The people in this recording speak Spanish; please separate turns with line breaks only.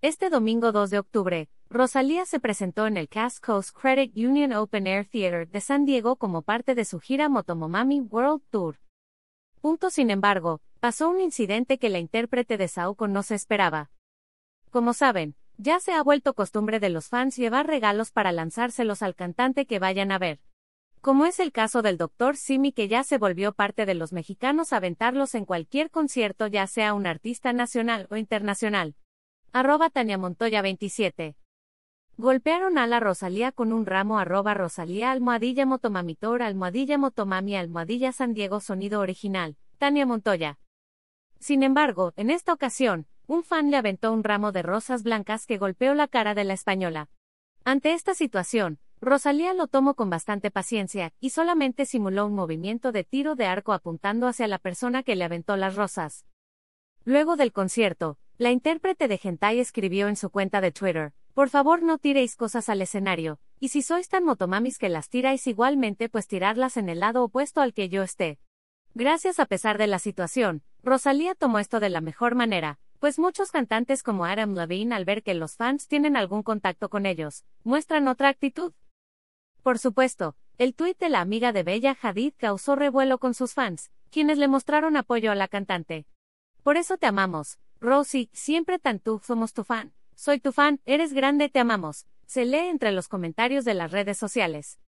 Este domingo 2 de octubre, Rosalía se presentó en el Cass Coast Credit Union Open Air Theater de San Diego como parte de su gira Motomomami World Tour. Punto sin embargo, pasó un incidente que la intérprete de Saoko no se esperaba. Como saben, ya se ha vuelto costumbre de los fans llevar regalos para lanzárselos al cantante que vayan a ver. Como es el caso del Dr. Simi que ya se volvió parte de los mexicanos aventarlos en cualquier concierto ya sea un artista nacional o internacional. Arroba Tania Montoya 27. Golpearon a la Rosalía con un ramo arroba Rosalía almohadilla motomamitor almohadilla motomami almohadilla San Diego sonido original, Tania Montoya. Sin embargo, en esta ocasión, un fan le aventó un ramo de rosas blancas que golpeó la cara de la española. Ante esta situación, Rosalía lo tomó con bastante paciencia, y solamente simuló un movimiento de tiro de arco apuntando hacia la persona que le aventó las rosas. Luego del concierto, la intérprete de Hentai escribió en su cuenta de Twitter, por favor no tiréis cosas al escenario, y si sois tan motomamis que las tiráis igualmente pues tirarlas en el lado opuesto al que yo esté. Gracias a pesar de la situación, Rosalía tomó esto de la mejor manera, pues muchos cantantes como Adam Levine al ver que los fans tienen algún contacto con ellos, muestran otra actitud. Por supuesto, el tuit de la amiga de Bella Hadid causó revuelo con sus fans, quienes le mostraron apoyo a la cantante. Por eso te amamos, Rosie, siempre tan tú somos tu fan. Soy tu fan, eres grande, te amamos. Se lee entre los comentarios de las redes sociales.